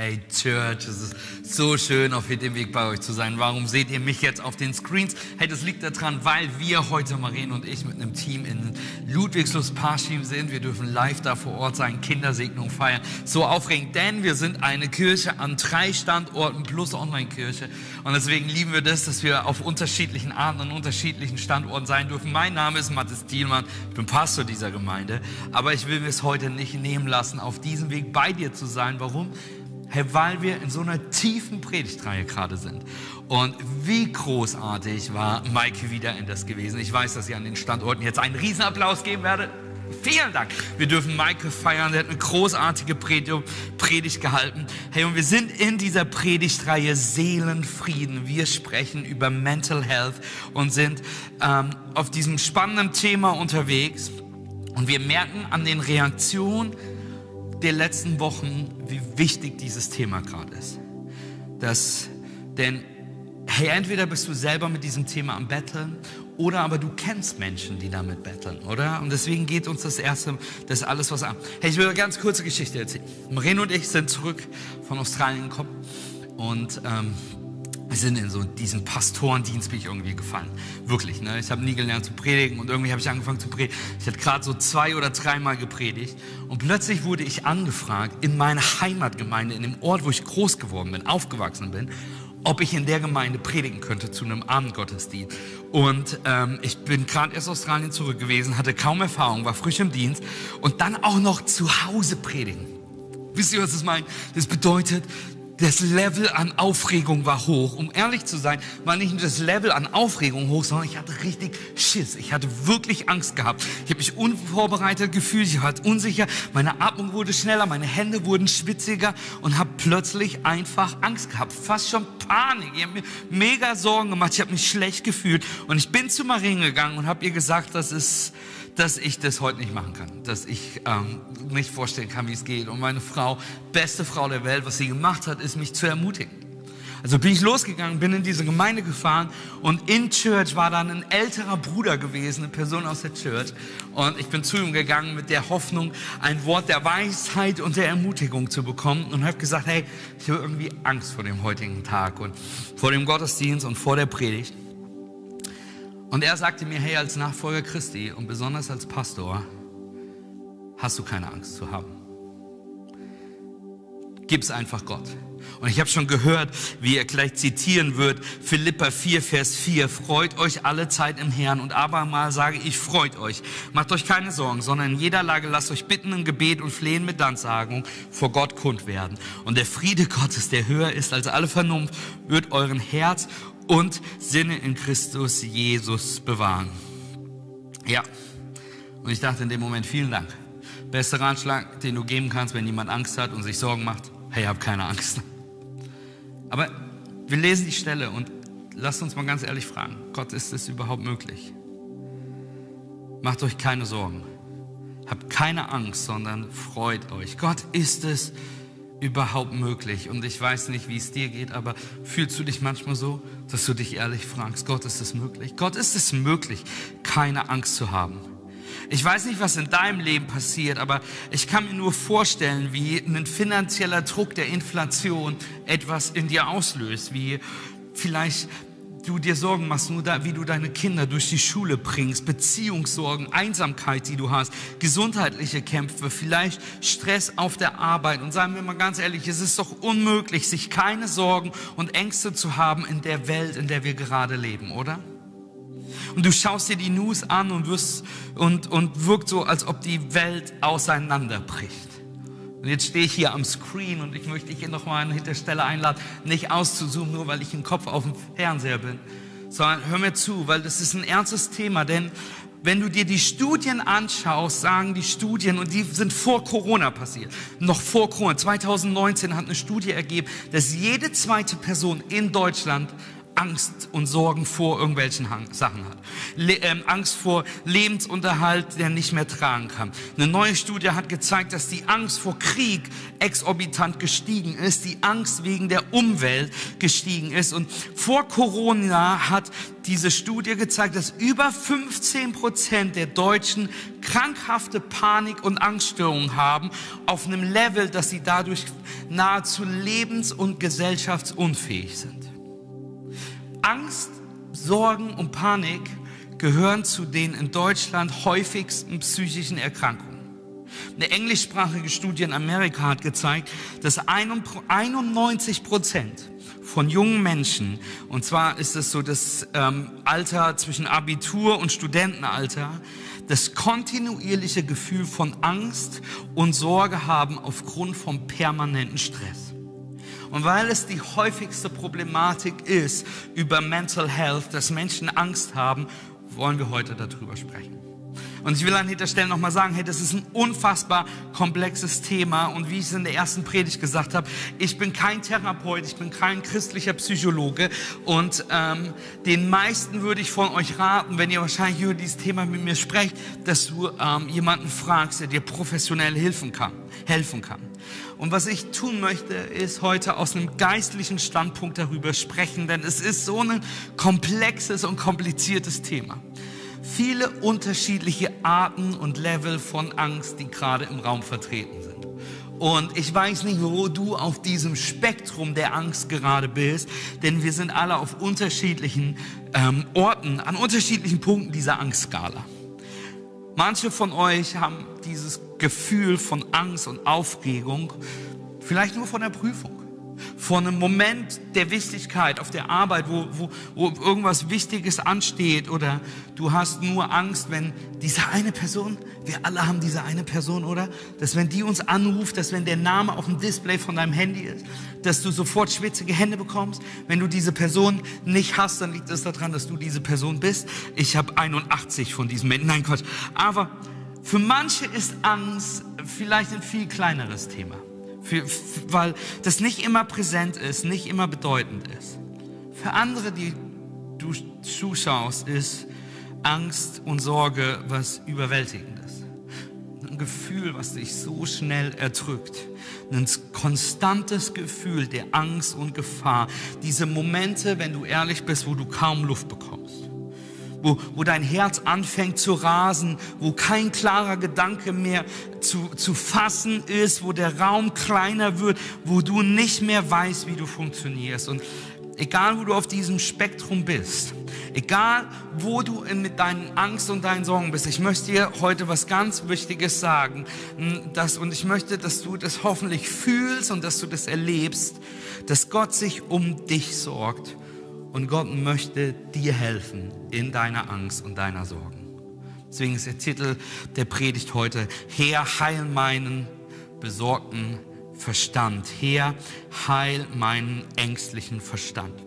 Hey Church, es ist so schön, auf dem Weg bei euch zu sein. Warum seht ihr mich jetzt auf den Screens? Hey, das liegt daran, weil wir heute, Marien und ich, mit einem Team in Ludwigslust Parschim sind. Wir dürfen live da vor Ort sein, Kindersegnung feiern. So aufregend, denn wir sind eine Kirche an drei Standorten plus Online-Kirche. Und deswegen lieben wir das, dass wir auf unterschiedlichen Arten und unterschiedlichen Standorten sein dürfen. Mein Name ist Mathis Thielmann, ich bin Pastor dieser Gemeinde. Aber ich will mir es heute nicht nehmen lassen, auf diesem Weg bei dir zu sein. Warum? Hey, weil wir in so einer tiefen Predigtreihe gerade sind. Und wie großartig war Maike wieder in das gewesen. Ich weiß, dass ihr an den Standorten jetzt einen Riesenapplaus geben werdet. Vielen Dank. Wir dürfen Maike feiern. Sie hat eine großartige Predigt gehalten. Hey, und wir sind in dieser Predigtreihe Seelenfrieden. Wir sprechen über Mental Health und sind ähm, auf diesem spannenden Thema unterwegs. Und wir merken an den Reaktionen, der letzten Wochen, wie wichtig dieses Thema gerade ist. Das, denn, hey, entweder bist du selber mit diesem Thema am Betteln oder aber du kennst Menschen, die damit betteln, oder? Und deswegen geht uns das Erste, das alles was an. Hey, ich will eine ganz kurze Geschichte erzählen. Marine und ich sind zurück von Australien gekommen und ähm, wir sind in so diesen Pastorendienst bin ich irgendwie gefallen. Wirklich, ne? Ich habe nie gelernt zu predigen und irgendwie habe ich angefangen zu predigen. Ich hatte gerade so zwei oder dreimal gepredigt und plötzlich wurde ich angefragt in meiner Heimatgemeinde, in dem Ort, wo ich groß geworden bin, aufgewachsen bin, ob ich in der Gemeinde predigen könnte zu einem Abendgottesdienst. Und ähm, ich bin gerade erst aus Australien zurück gewesen, hatte kaum Erfahrung, war frisch im Dienst und dann auch noch zu Hause predigen. Wisst ihr, was das meint? Das bedeutet, das Level an Aufregung war hoch. Um ehrlich zu sein, war nicht nur das Level an Aufregung hoch, sondern ich hatte richtig Schiss. Ich hatte wirklich Angst gehabt. Ich habe mich unvorbereitet gefühlt, ich war unsicher, meine Atmung wurde schneller, meine Hände wurden schwitziger und habe plötzlich einfach Angst gehabt. Fast schon Panik. Ich habe mir mega Sorgen gemacht, ich habe mich schlecht gefühlt und ich bin zu Marien gegangen und habe ihr gesagt, das ist dass ich das heute nicht machen kann, dass ich ähm, nicht vorstellen kann, wie es geht. Und meine Frau, beste Frau der Welt, was sie gemacht hat, ist mich zu ermutigen. Also bin ich losgegangen, bin in diese Gemeinde gefahren und in Church war dann ein älterer Bruder gewesen, eine Person aus der Church. Und ich bin zu ihm gegangen mit der Hoffnung, ein Wort der Weisheit und der Ermutigung zu bekommen und habe gesagt, hey, ich habe irgendwie Angst vor dem heutigen Tag und vor dem Gottesdienst und vor der Predigt. Und er sagte mir, hey, als Nachfolger Christi und besonders als Pastor, hast du keine Angst zu haben. Gib's einfach Gott. Und ich habe schon gehört, wie er gleich zitieren wird, Philippa 4, Vers 4, freut euch alle Zeit im Herrn und abermal sage ich, freut euch. Macht euch keine Sorgen, sondern in jeder Lage lasst euch bitten im Gebet und flehen mit Danksagung vor Gott kund werden. Und der Friede Gottes, der höher ist als alle Vernunft, wird euren Herz und Sinne in Christus Jesus bewahren. Ja, und ich dachte in dem Moment, vielen Dank. Bester Ratschlag, den du geben kannst, wenn jemand Angst hat und sich Sorgen macht. Hey, hab keine Angst. Aber wir lesen die Stelle und lasst uns mal ganz ehrlich fragen, Gott, ist es überhaupt möglich? Macht euch keine Sorgen. Habt keine Angst, sondern freut euch. Gott, ist es überhaupt möglich? Und ich weiß nicht, wie es dir geht, aber fühlst du dich manchmal so, dass du dich ehrlich fragst, Gott, ist es möglich? Gott, ist es möglich, keine Angst zu haben? Ich weiß nicht, was in deinem Leben passiert, aber ich kann mir nur vorstellen, wie ein finanzieller Druck der Inflation etwas in dir auslöst, wie vielleicht du dir Sorgen machst, nur da, wie du deine Kinder durch die Schule bringst, Beziehungssorgen, Einsamkeit, die du hast, gesundheitliche Kämpfe, vielleicht Stress auf der Arbeit. Und sagen wir mal ganz ehrlich, es ist doch unmöglich, sich keine Sorgen und Ängste zu haben in der Welt, in der wir gerade leben, oder? Und du schaust dir die News an und, wirst, und, und wirkt so, als ob die Welt auseinanderbricht. Und jetzt stehe ich hier am Screen und ich möchte dich hier nochmal an der Stelle einladen, nicht auszuzoomen, nur weil ich im Kopf auf dem Fernseher bin, sondern hör mir zu, weil das ist ein ernstes Thema, denn wenn du dir die Studien anschaust, sagen die Studien, und die sind vor Corona passiert, noch vor Corona, 2019 hat eine Studie ergeben, dass jede zweite Person in Deutschland Angst und Sorgen vor irgendwelchen Sachen hat. Le ähm, Angst vor Lebensunterhalt, der nicht mehr tragen kann. Eine neue Studie hat gezeigt, dass die Angst vor Krieg exorbitant gestiegen ist, die Angst wegen der Umwelt gestiegen ist. Und vor Corona hat diese Studie gezeigt, dass über 15 Prozent der Deutschen krankhafte Panik- und Angststörungen haben auf einem Level, dass sie dadurch nahezu lebens- und gesellschaftsunfähig sind. Angst, Sorgen und Panik gehören zu den in Deutschland häufigsten psychischen Erkrankungen. Eine englischsprachige Studie in Amerika hat gezeigt, dass 91 Prozent von jungen Menschen, und zwar ist es so das ähm, Alter zwischen Abitur und Studentenalter, das kontinuierliche Gefühl von Angst und Sorge haben aufgrund vom permanenten Stress. Und weil es die häufigste Problematik ist über Mental Health, dass Menschen Angst haben, wollen wir heute darüber sprechen. Und ich will an dieser Stelle nochmal sagen, hey, das ist ein unfassbar komplexes Thema. Und wie ich es in der ersten Predigt gesagt habe, ich bin kein Therapeut, ich bin kein christlicher Psychologe. Und ähm, den meisten würde ich von euch raten, wenn ihr wahrscheinlich über dieses Thema mit mir sprecht, dass du ähm, jemanden fragst, der dir professionell helfen kann. Helfen kann. Und was ich tun möchte, ist heute aus einem geistlichen Standpunkt darüber sprechen, denn es ist so ein komplexes und kompliziertes Thema. Viele unterschiedliche Arten und Level von Angst, die gerade im Raum vertreten sind. Und ich weiß nicht, wo du auf diesem Spektrum der Angst gerade bist, denn wir sind alle auf unterschiedlichen ähm, Orten, an unterschiedlichen Punkten dieser Angstskala. Manche von euch haben dieses Gefühl von Angst und Aufregung vielleicht nur von der Prüfung von einem Moment der Wichtigkeit auf der Arbeit, wo, wo, wo irgendwas Wichtiges ansteht oder du hast nur Angst, wenn diese eine Person, wir alle haben diese eine Person, oder? Dass wenn die uns anruft, dass wenn der Name auf dem Display von deinem Handy ist, dass du sofort schwitzige Hände bekommst. Wenn du diese Person nicht hast, dann liegt es daran, dass du diese Person bist. Ich habe 81 von diesen Menschen. Nein, Quatsch. Aber für manche ist Angst vielleicht ein viel kleineres Thema. Für, weil das nicht immer präsent ist, nicht immer bedeutend ist. Für andere, die du zuschaust, ist Angst und Sorge was Überwältigendes. Ein Gefühl, was dich so schnell erdrückt. Ein konstantes Gefühl der Angst und Gefahr. Diese Momente, wenn du ehrlich bist, wo du kaum Luft bekommst wo, wo dein Herz anfängt zu rasen, wo kein klarer Gedanke mehr zu, zu fassen ist, wo der Raum kleiner wird, wo du nicht mehr weißt, wie du funktionierst. Und egal, wo du auf diesem Spektrum bist, egal, wo du mit deinen Angst und deinen Sorgen bist, ich möchte dir heute was ganz Wichtiges sagen. Dass, und ich möchte, dass du das hoffentlich fühlst und dass du das erlebst, dass Gott sich um dich sorgt und Gott möchte dir helfen in deiner Angst und deiner Sorgen. Deswegen ist der Titel der Predigt heute, Herr, heil meinen besorgten Verstand. Herr, heil meinen ängstlichen Verstand.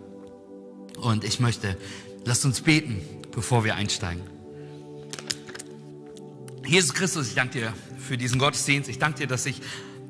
Und ich möchte, lasst uns beten, bevor wir einsteigen. Jesus Christus, ich danke dir für diesen Gottesdienst. Ich danke dir, dass ich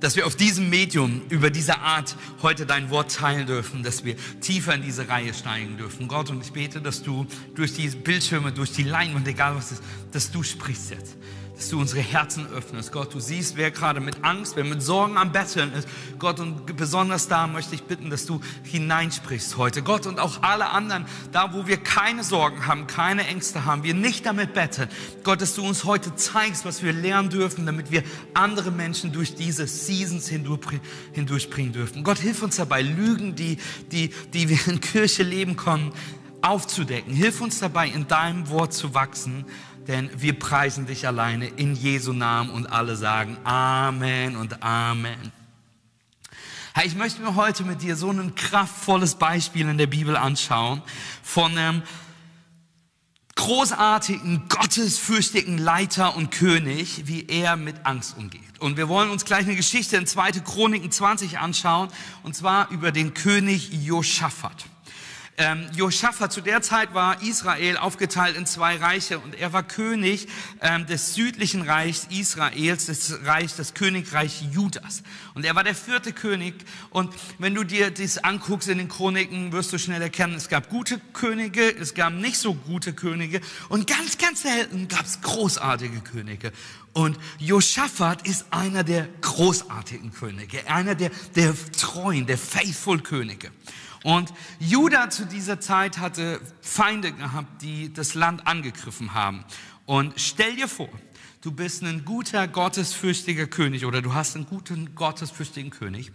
dass wir auf diesem Medium über diese Art heute dein Wort teilen dürfen, dass wir tiefer in diese Reihe steigen dürfen. Gott, und ich bete, dass du durch die Bildschirme, durch die Leinwand, egal was ist, dass du sprichst jetzt dass du unsere Herzen öffnest. Gott, du siehst, wer gerade mit Angst, wer mit Sorgen am Betteln ist. Gott, und besonders da möchte ich bitten, dass du hineinsprichst heute. Gott, und auch alle anderen, da wo wir keine Sorgen haben, keine Ängste haben, wir nicht damit betteln. Gott, dass du uns heute zeigst, was wir lernen dürfen, damit wir andere Menschen durch diese Seasons hindurchbringen dürfen. Gott, hilf uns dabei, Lügen, die, die, die wir in Kirche leben können, aufzudecken. Hilf uns dabei, in deinem Wort zu wachsen denn wir preisen dich alleine in Jesu Namen und alle sagen Amen und Amen. Hey, ich möchte mir heute mit dir so ein kraftvolles Beispiel in der Bibel anschauen von einem großartigen, gottesfürchtigen Leiter und König, wie er mit Angst umgeht. Und wir wollen uns gleich eine Geschichte in 2. Chroniken 20 anschauen, und zwar über den König Josaphat. Ähm, Josaphat, zu der Zeit war Israel aufgeteilt in zwei Reiche und er war König ähm, des südlichen Reichs Israels, des Reich, das Königreich Judas. Und er war der vierte König. Und wenn du dir das anguckst in den Chroniken, wirst du schnell erkennen, es gab gute Könige, es gab nicht so gute Könige und ganz, ganz selten gab es großartige Könige. Und Josaphat ist einer der großartigen Könige, einer der, der treuen, der faithful Könige. Und Juda zu dieser Zeit hatte Feinde gehabt, die das Land angegriffen haben. Und stell dir vor, du bist ein guter, gottesfürchtiger König oder du hast einen guten, gottesfürchtigen König.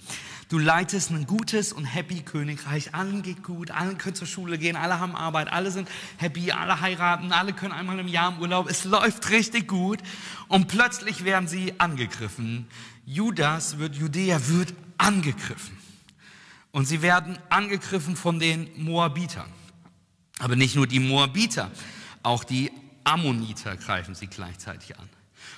Du leitest ein gutes und happy Königreich. Allen geht gut, allen können zur Schule gehen, alle haben Arbeit, alle sind happy, alle heiraten, alle können einmal im Jahr im Urlaub. Es läuft richtig gut. Und plötzlich werden sie angegriffen. Judas wird, Judäa wird angegriffen. Und sie werden angegriffen von den Moabitern. Aber nicht nur die Moabiter, auch die Ammoniter greifen sie gleichzeitig an.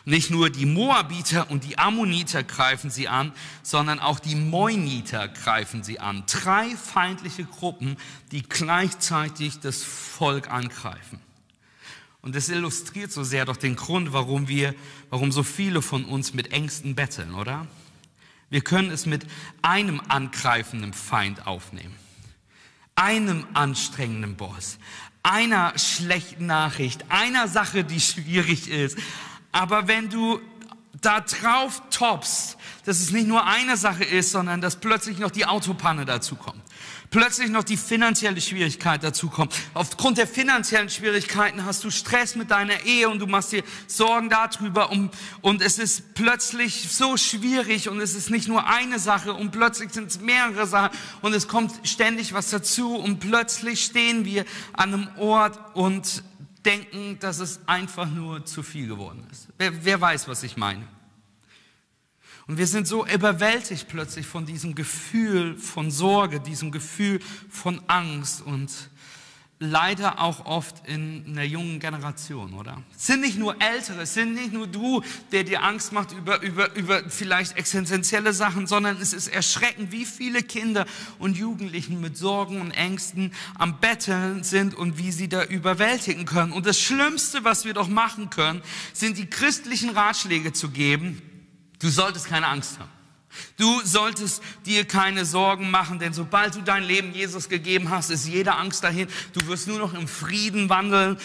Nicht nur die Moabiter und die Ammoniter greifen sie an, sondern auch die Moiniter greifen sie an. Drei feindliche Gruppen, die gleichzeitig das Volk angreifen. Und das illustriert so sehr doch den Grund, warum wir, warum so viele von uns mit Ängsten betteln, oder? Wir können es mit einem angreifenden Feind aufnehmen, einem anstrengenden Boss, einer schlechten Nachricht, einer Sache, die schwierig ist. Aber wenn du da drauf toppst, dass es nicht nur eine Sache ist, sondern dass plötzlich noch die Autopanne dazu kommt, plötzlich noch die finanzielle Schwierigkeit dazu kommt. Aufgrund der finanziellen Schwierigkeiten hast du Stress mit deiner Ehe und du machst dir Sorgen darüber und, und es ist plötzlich so schwierig und es ist nicht nur eine Sache und plötzlich sind es mehrere Sachen und es kommt ständig was dazu und plötzlich stehen wir an einem Ort und denken, dass es einfach nur zu viel geworden ist. Wer, wer weiß, was ich meine? Und wir sind so überwältigt plötzlich von diesem Gefühl von Sorge, diesem Gefühl von Angst und leider auch oft in einer jungen Generation, oder? Es sind nicht nur Ältere, es sind nicht nur du, der dir Angst macht über, über, über vielleicht existenzielle Sachen, sondern es ist erschreckend, wie viele Kinder und Jugendlichen mit Sorgen und Ängsten am Betteln sind und wie sie da überwältigen können. Und das Schlimmste, was wir doch machen können, sind die christlichen Ratschläge zu geben, Du solltest keine Angst haben. Du solltest dir keine Sorgen machen, denn sobald du dein Leben Jesus gegeben hast, ist jede Angst dahin. Du wirst nur noch im Frieden wandeln,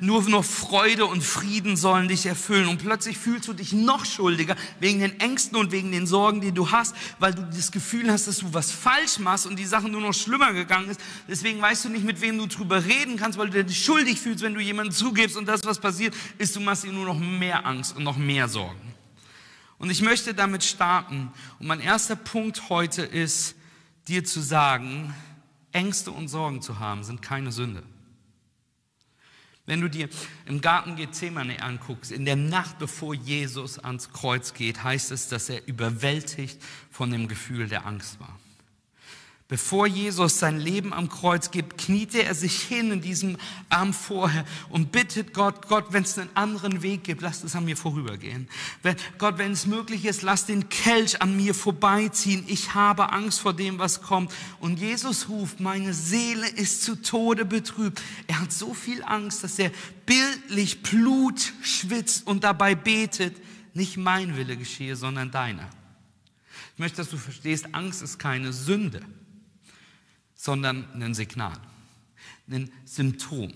nur noch Freude und Frieden sollen dich erfüllen. Und plötzlich fühlst du dich noch schuldiger wegen den Ängsten und wegen den Sorgen, die du hast, weil du das Gefühl hast, dass du was falsch machst und die Sache nur noch schlimmer gegangen ist. Deswegen weißt du nicht, mit wem du drüber reden kannst, weil du dich schuldig fühlst, wenn du jemanden zugibst und das, was passiert, ist, du machst dir nur noch mehr Angst und noch mehr Sorgen. Und ich möchte damit starten. Und mein erster Punkt heute ist, dir zu sagen, Ängste und Sorgen zu haben, sind keine Sünde. Wenn du dir im Garten Gethsemane anguckst, in der Nacht bevor Jesus ans Kreuz geht, heißt es, dass er überwältigt von dem Gefühl der Angst war. Bevor Jesus sein Leben am Kreuz gibt, kniete er sich hin in diesem Arm vorher und bittet Gott, Gott, wenn es einen anderen Weg gibt, lass es an mir vorübergehen. Wenn, Gott, wenn es möglich ist, lass den Kelch an mir vorbeiziehen. Ich habe Angst vor dem, was kommt. Und Jesus ruft, meine Seele ist zu Tode betrübt. Er hat so viel Angst, dass er bildlich Blut schwitzt und dabei betet, nicht mein Wille geschehe, sondern deiner. Ich möchte, dass du verstehst, Angst ist keine Sünde sondern ein Signal, ein Symptom.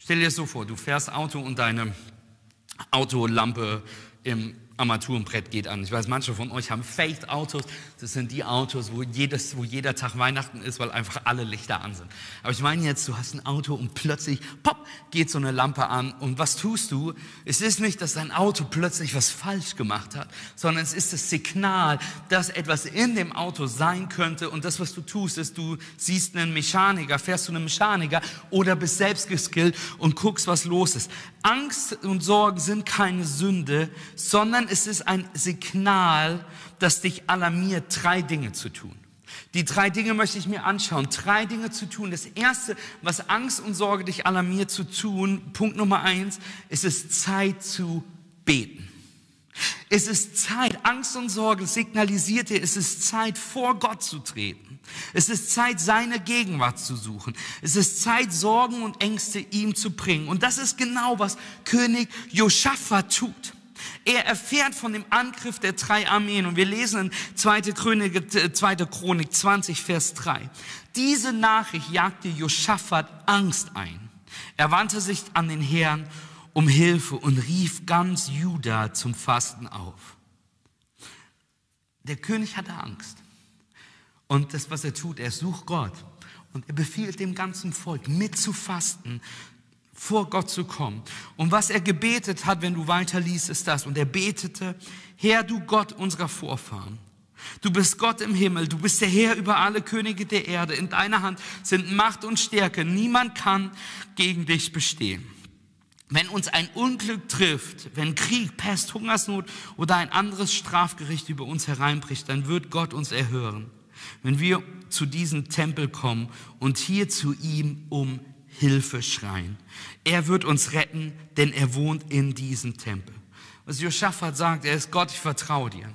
Stell dir das so vor, du fährst Auto und deine Autolampe im Armaturenbrett geht an. Ich weiß, manche von euch haben Faith-Autos. Das sind die Autos, wo, jedes, wo jeder Tag Weihnachten ist, weil einfach alle Lichter an sind. Aber ich meine jetzt, du hast ein Auto und plötzlich, pop, geht so eine Lampe an. Und was tust du? Es ist nicht, dass dein Auto plötzlich was falsch gemacht hat, sondern es ist das Signal, dass etwas in dem Auto sein könnte. Und das, was du tust, ist, du siehst einen Mechaniker, fährst zu einem Mechaniker oder bist selbst geskillt und guckst, was los ist. Angst und Sorgen sind keine Sünde, sondern es ist ein Signal, das dich alarmiert, drei Dinge zu tun. Die drei Dinge möchte ich mir anschauen. Drei Dinge zu tun. Das erste, was Angst und Sorge dich alarmiert zu tun, Punkt Nummer eins, ist es Zeit zu beten. Es ist Zeit, Angst und Sorge signalisiert dir, es ist Zeit, vor Gott zu treten. Es ist Zeit, seine Gegenwart zu suchen. Es ist Zeit, Sorgen und Ängste ihm zu bringen. Und das ist genau, was König Josaphat tut. Er erfährt von dem Angriff der drei Armeen und wir lesen in 2. Chronik, 2. Chronik 20, Vers 3. Diese Nachricht jagte Josaphat Angst ein. Er wandte sich an den Herrn um Hilfe und rief ganz Juda zum Fasten auf. Der König hatte Angst. Und das, was er tut, er sucht Gott. Und er befiehlt dem ganzen Volk mitzufasten, vor Gott zu kommen. Und was er gebetet hat, wenn du weiterliest, ist das. Und er betete, Herr, du Gott unserer Vorfahren. Du bist Gott im Himmel, du bist der Herr über alle Könige der Erde. In deiner Hand sind Macht und Stärke. Niemand kann gegen dich bestehen. Wenn uns ein Unglück trifft, wenn Krieg, Pest, Hungersnot oder ein anderes Strafgericht über uns hereinbricht, dann wird Gott uns erhören. Wenn wir zu diesem Tempel kommen und hier zu ihm um Hilfe schreien. Er wird uns retten, denn er wohnt in diesem Tempel. Was Josaphat sagt, er ist Gott, ich vertraue dir.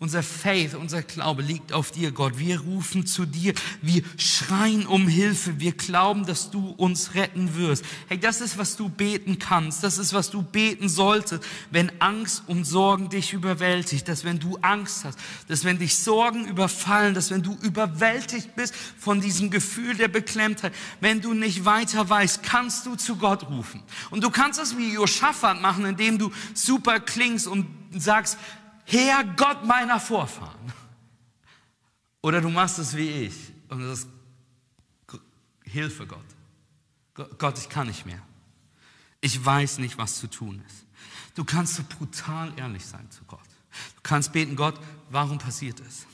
Unser Faith, unser Glaube liegt auf dir, Gott. Wir rufen zu dir. Wir schreien um Hilfe. Wir glauben, dass du uns retten wirst. Hey, das ist, was du beten kannst. Das ist, was du beten solltest, wenn Angst und Sorgen dich überwältigt. Dass wenn du Angst hast, dass wenn dich Sorgen überfallen, dass wenn du überwältigt bist von diesem Gefühl der Beklemmtheit, wenn du nicht weiter weißt, kannst du zu Gott rufen. Und du kannst das wie Josaphat machen, indem du super klingst und sagst, Herr Gott meiner Vorfahren. Oder du machst es wie ich und das ist Hilfe Gott. Gott, ich kann nicht mehr. Ich weiß nicht, was zu tun ist. Du kannst so brutal ehrlich sein zu Gott. Du kannst beten, Gott, warum passiert es?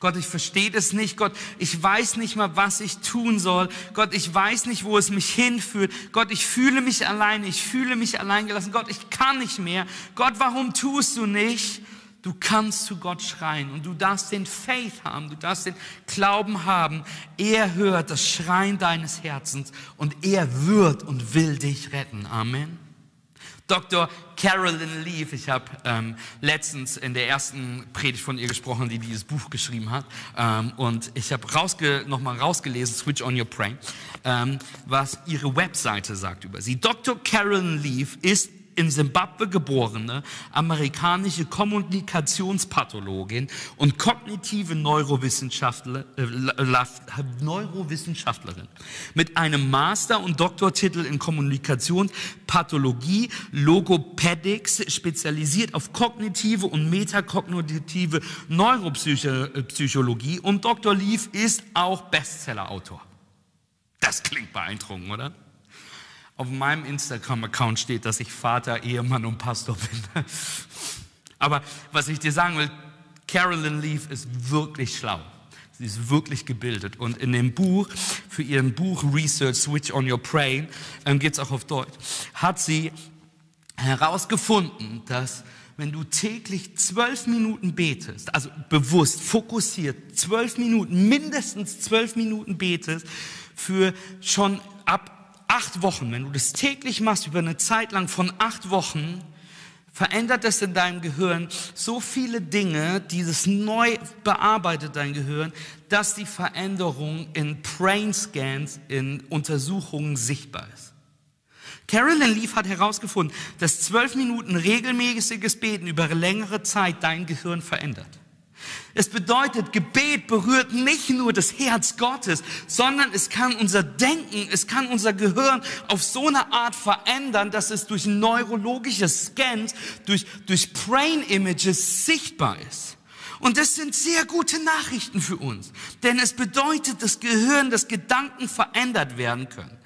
Gott, ich verstehe das nicht. Gott, ich weiß nicht mal, was ich tun soll. Gott, ich weiß nicht, wo es mich hinführt. Gott, ich fühle mich alleine. Ich fühle mich alleingelassen. Gott, ich kann nicht mehr. Gott, warum tust du nicht? Du kannst zu Gott schreien und du darfst den Faith haben, du darfst den Glauben haben. Er hört das Schreien deines Herzens und er wird und will dich retten. Amen. Dr. Carolyn Leaf, ich habe ähm, letztens in der ersten Predigt von ihr gesprochen, die dieses Buch geschrieben hat, ähm, und ich habe rausge nochmal rausgelesen, Switch on Your Brain, ähm, was ihre Webseite sagt über sie. Dr. Carolyn Leaf ist in Simbabwe geborene amerikanische Kommunikationspathologin und kognitive Neurowissenschaftler, äh, Neurowissenschaftlerin mit einem Master- und Doktortitel in Kommunikationspathologie, Logopädics, spezialisiert auf kognitive und metakognitive Neuropsychologie und Dr. Leaf ist auch Bestsellerautor. Das klingt beeindruckend, oder? Auf meinem Instagram-Account steht, dass ich Vater, Ehemann und Pastor bin. Aber was ich dir sagen will, Carolyn Leaf ist wirklich schlau. Sie ist wirklich gebildet. Und in dem Buch, für ihren Buch Research Switch on Your Brain, ähm, geht es auch auf Deutsch, hat sie herausgefunden, dass wenn du täglich zwölf Minuten betest, also bewusst, fokussiert, zwölf Minuten, mindestens zwölf Minuten betest, für schon acht Wochen, wenn du das täglich machst, über eine Zeit lang von acht Wochen, verändert es in deinem Gehirn so viele Dinge, dieses neu bearbeitet dein Gehirn, dass die Veränderung in Brain Scans, in Untersuchungen sichtbar ist. Carolyn Leaf hat herausgefunden, dass zwölf Minuten regelmäßiges Beten über längere Zeit dein Gehirn verändert. Es bedeutet, Gebet berührt nicht nur das Herz Gottes, sondern es kann unser Denken, es kann unser Gehirn auf so eine Art verändern, dass es durch neurologische Scans, durch, durch Brain Images sichtbar ist. Und das sind sehr gute Nachrichten für uns, denn es bedeutet, dass Gehirn, dass Gedanken verändert werden können.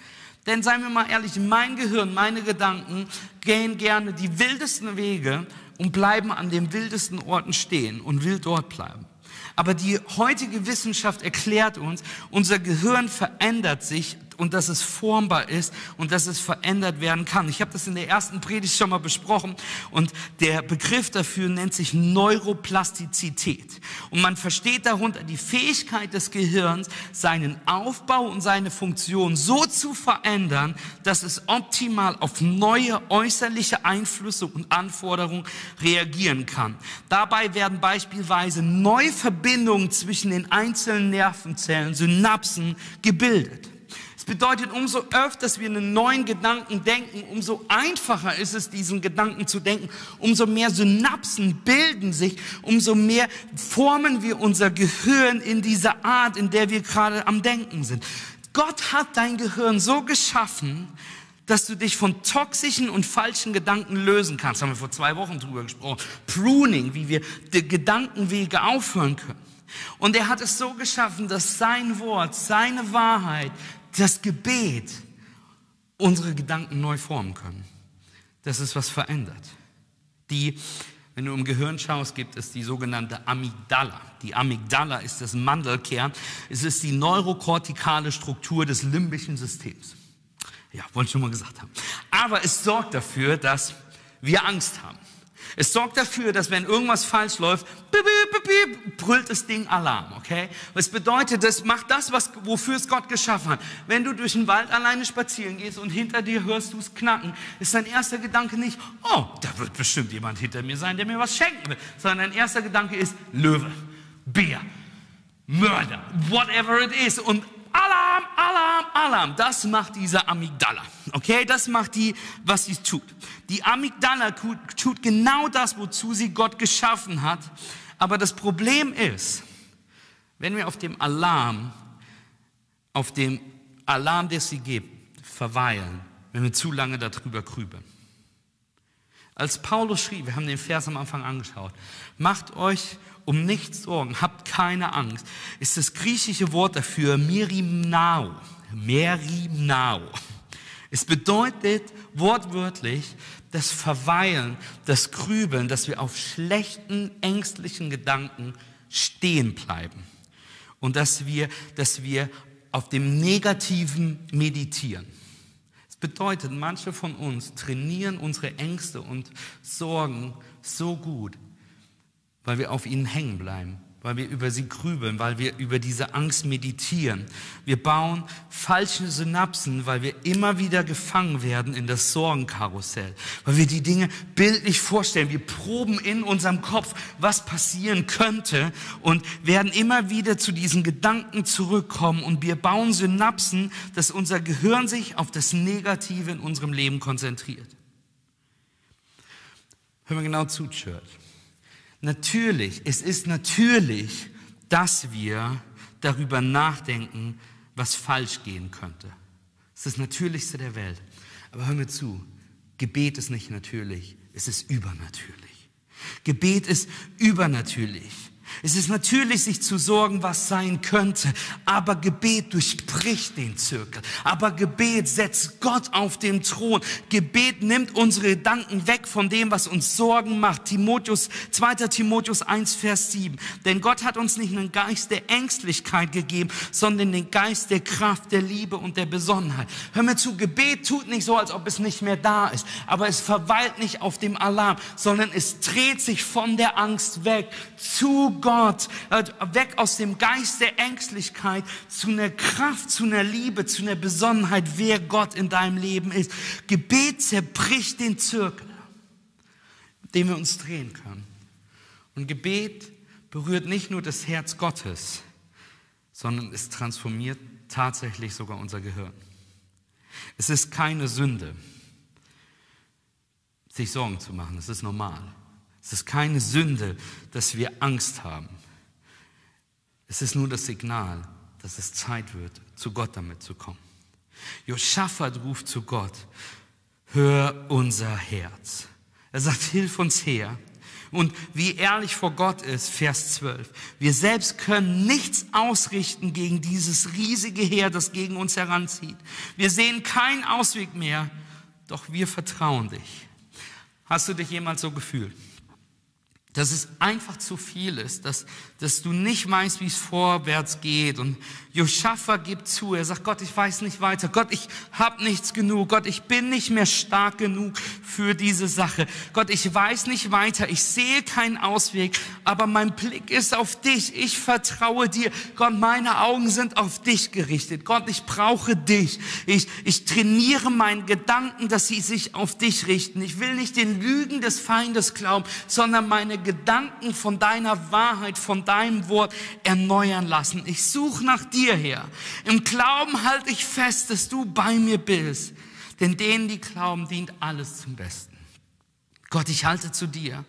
Denn seien wir mal ehrlich, mein Gehirn, meine Gedanken gehen gerne die wildesten Wege und bleiben an den wildesten Orten stehen und will dort bleiben. Aber die heutige Wissenschaft erklärt uns, unser Gehirn verändert sich und dass es formbar ist und dass es verändert werden kann. Ich habe das in der ersten Predigt schon mal besprochen und der Begriff dafür nennt sich Neuroplastizität. Und man versteht darunter die Fähigkeit des Gehirns, seinen Aufbau und seine Funktion so zu verändern, dass es optimal auf neue äußerliche Einflüsse und Anforderungen reagieren kann. Dabei werden beispielsweise neue Verbindungen zwischen den einzelnen Nervenzellen, Synapsen gebildet. Es bedeutet, umso öfter wir einen neuen Gedanken denken, umso einfacher ist es, diesen Gedanken zu denken, umso mehr Synapsen bilden sich, umso mehr formen wir unser Gehirn in dieser Art, in der wir gerade am Denken sind. Gott hat dein Gehirn so geschaffen, dass du dich von toxischen und falschen Gedanken lösen kannst. Haben wir vor zwei Wochen drüber gesprochen. Pruning, wie wir die Gedankenwege aufhören können. Und er hat es so geschaffen, dass sein Wort, seine Wahrheit, das Gebet unsere Gedanken neu formen können. Das ist was verändert. Die, wenn du im Gehirn schaust, gibt es die sogenannte Amygdala. Die Amygdala ist das Mandelkern. Es ist die neurokortikale Struktur des limbischen Systems. Ja, wollte ich schon mal gesagt haben. Aber es sorgt dafür, dass wir Angst haben. Es sorgt dafür, dass wenn irgendwas falsch läuft, brüllt das Ding Alarm, okay? Was bedeutet, das macht das, was, wofür es Gott geschaffen hat. Wenn du durch den Wald alleine spazieren gehst und hinter dir hörst du es knacken, ist dein erster Gedanke nicht, oh, da wird bestimmt jemand hinter mir sein, der mir was schenken will, sondern dein erster Gedanke ist Löwe, Bär, Mörder, whatever it is. Und Alarm, Alarm, Alarm. Das macht diese Amygdala. Okay, das macht die, was sie tut. Die Amygdala tut genau das, wozu sie Gott geschaffen hat. Aber das Problem ist, wenn wir auf dem Alarm, auf dem Alarm, der sie gibt, verweilen, wenn wir zu lange darüber grübeln. Als Paulus schrieb, wir haben den Vers am Anfang angeschaut, macht euch um nichts Sorgen, habt keine Angst, ist das griechische Wort dafür Mirimnao. Merimnao. Es bedeutet wortwörtlich das Verweilen, das Grübeln, dass wir auf schlechten, ängstlichen Gedanken stehen bleiben. Und dass wir, dass wir auf dem Negativen meditieren. Es bedeutet, manche von uns trainieren unsere Ängste und Sorgen so gut, weil wir auf ihnen hängen bleiben, weil wir über sie grübeln, weil wir über diese Angst meditieren. Wir bauen falsche Synapsen, weil wir immer wieder gefangen werden in das Sorgenkarussell, weil wir die Dinge bildlich vorstellen. Wir proben in unserem Kopf, was passieren könnte und werden immer wieder zu diesen Gedanken zurückkommen und wir bauen Synapsen, dass unser Gehirn sich auf das Negative in unserem Leben konzentriert. Hör mal genau zu, Church. Natürlich, es ist natürlich, dass wir darüber nachdenken, was falsch gehen könnte. Es ist das Natürlichste der Welt. Aber hör mir zu, Gebet ist nicht natürlich, es ist übernatürlich. Gebet ist übernatürlich. Es ist natürlich, sich zu sorgen, was sein könnte, aber Gebet durchbricht den Zirkel. Aber Gebet setzt Gott auf den Thron. Gebet nimmt unsere Gedanken weg von dem, was uns Sorgen macht. Timotheus, 2. Timotheus 1, Vers 7. Denn Gott hat uns nicht einen Geist der Ängstlichkeit gegeben, sondern den Geist der Kraft, der Liebe und der Besonnenheit. Hör mir zu, Gebet tut nicht so, als ob es nicht mehr da ist, aber es verweilt nicht auf dem Alarm, sondern es dreht sich von der Angst weg zu Gott, äh, weg aus dem Geist der Ängstlichkeit zu einer Kraft, zu einer Liebe, zu einer Besonnenheit, wer Gott in deinem Leben ist. Gebet zerbricht den Zirkel, den wir uns drehen können. Und Gebet berührt nicht nur das Herz Gottes, sondern es transformiert tatsächlich sogar unser Gehirn. Es ist keine Sünde, sich Sorgen zu machen. Es ist normal. Es ist keine Sünde, dass wir Angst haben. Es ist nur das Signal, dass es Zeit wird, zu Gott damit zu kommen. Joschafat ruft zu Gott, hör unser Herz. Er sagt, hilf uns her. Und wie ehrlich vor Gott ist, Vers 12. Wir selbst können nichts ausrichten gegen dieses riesige Heer, das gegen uns heranzieht. Wir sehen keinen Ausweg mehr, doch wir vertrauen dich. Hast du dich jemals so gefühlt? Dass es einfach zu viel ist, dass, dass du nicht weißt, wie es vorwärts geht. Und Josapha gibt zu, er sagt, Gott, ich weiß nicht weiter. Gott, ich habe nichts genug. Gott, ich bin nicht mehr stark genug für diese Sache. Gott, ich weiß nicht weiter. Ich sehe keinen Ausweg, aber mein Blick ist auf dich. Ich vertraue dir. Gott, meine Augen sind auf dich gerichtet. Gott, ich brauche dich. Ich, ich trainiere meinen Gedanken, dass sie sich auf dich richten. Ich will nicht den Lügen des Feindes glauben, sondern meine Gedanken von deiner Wahrheit, von deinem Wort erneuern lassen. Ich suche nach dir her. Im Glauben halte ich fest, dass du bei mir bist. Denn denen, die glauben, dient alles zum Besten. Gott, ich halte zu dir,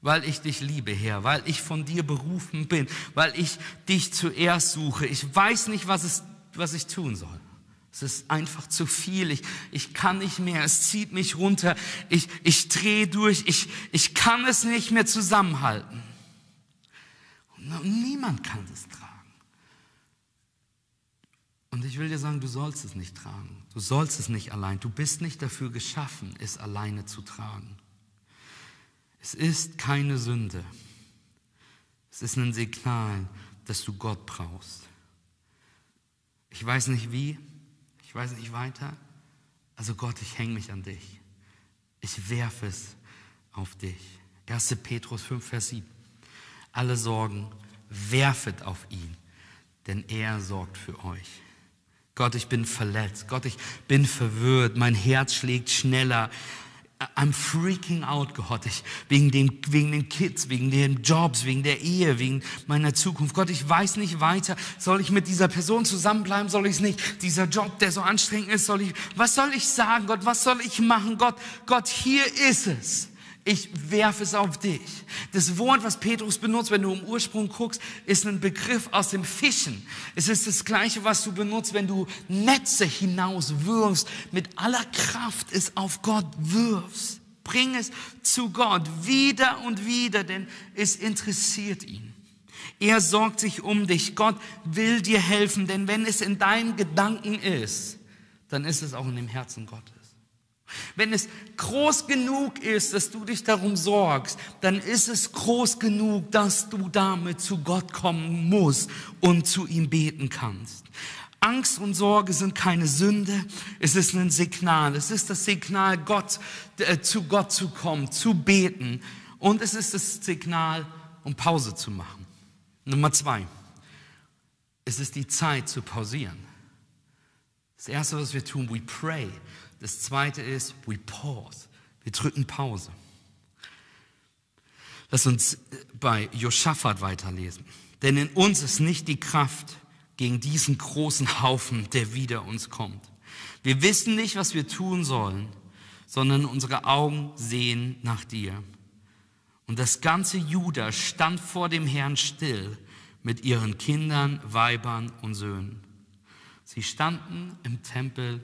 weil ich dich liebe, Herr, weil ich von dir berufen bin, weil ich dich zuerst suche. Ich weiß nicht, was, es, was ich tun soll. Es ist einfach zu viel. Ich, ich kann nicht mehr. Es zieht mich runter. Ich, ich drehe durch. Ich, ich kann es nicht mehr zusammenhalten. Und niemand kann es tragen. Und ich will dir sagen, du sollst es nicht tragen. Du sollst es nicht allein. Du bist nicht dafür geschaffen, es alleine zu tragen. Es ist keine Sünde. Es ist ein Signal, dass du Gott brauchst. Ich weiß nicht wie, ich weiß nicht weiter. Also Gott, ich hänge mich an dich. Ich werfe es auf dich. 1. Petrus 5, Vers 7. Alle Sorgen werfet auf ihn, denn er sorgt für euch. Gott, ich bin verletzt. Gott, ich bin verwirrt. Mein Herz schlägt schneller. I'm freaking out, Gott, ich, wegen, den, wegen den Kids, wegen den Jobs, wegen der Ehe, wegen meiner Zukunft. Gott, ich weiß nicht weiter. Soll ich mit dieser Person zusammenbleiben? Soll ich es nicht? Dieser Job, der so anstrengend ist, soll ich, was soll ich sagen, Gott? Was soll ich machen? Gott, Gott, hier ist es ich werfe es auf dich. Das Wort, was Petrus benutzt, wenn du im Ursprung guckst, ist ein Begriff aus dem Fischen. Es ist das gleiche, was du benutzt, wenn du Netze hinaus wirfst, mit aller Kraft es auf Gott wirfst. Bring es zu Gott wieder und wieder, denn es interessiert ihn. Er sorgt sich um dich. Gott will dir helfen, denn wenn es in deinen Gedanken ist, dann ist es auch in dem Herzen Gottes. Wenn es groß genug ist, dass du dich darum sorgst, dann ist es groß genug, dass du damit zu Gott kommen musst und zu ihm beten kannst. Angst und Sorge sind keine Sünde, es ist ein Signal. Es ist das Signal, Gott, äh, zu Gott zu kommen, zu beten. Und es ist das Signal, um Pause zu machen. Nummer zwei. Es ist die Zeit zu pausieren. Das erste, was wir tun, we pray. Das zweite ist, we pause. Wir drücken Pause. Lass uns bei Josaphat weiterlesen. Denn in uns ist nicht die Kraft gegen diesen großen Haufen, der wieder uns kommt. Wir wissen nicht, was wir tun sollen, sondern unsere Augen sehen nach dir. Und das ganze Juda stand vor dem Herrn still mit ihren Kindern, Weibern und Söhnen. Sie standen im Tempel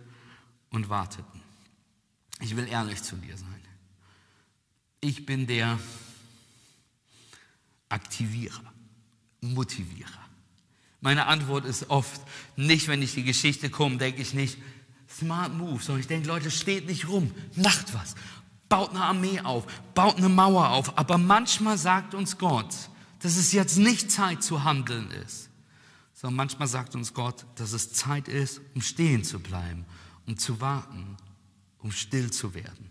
und warteten. Ich will ehrlich zu dir sein. Ich bin der Aktivierer, Motivierer. Meine Antwort ist oft nicht, wenn ich die Geschichte komme, denke ich nicht, smart move, sondern ich denke, Leute, steht nicht rum, macht was, baut eine Armee auf, baut eine Mauer auf. Aber manchmal sagt uns Gott, dass es jetzt nicht Zeit zu handeln ist, sondern manchmal sagt uns Gott, dass es Zeit ist, um stehen zu bleiben um zu warten, um still zu werden.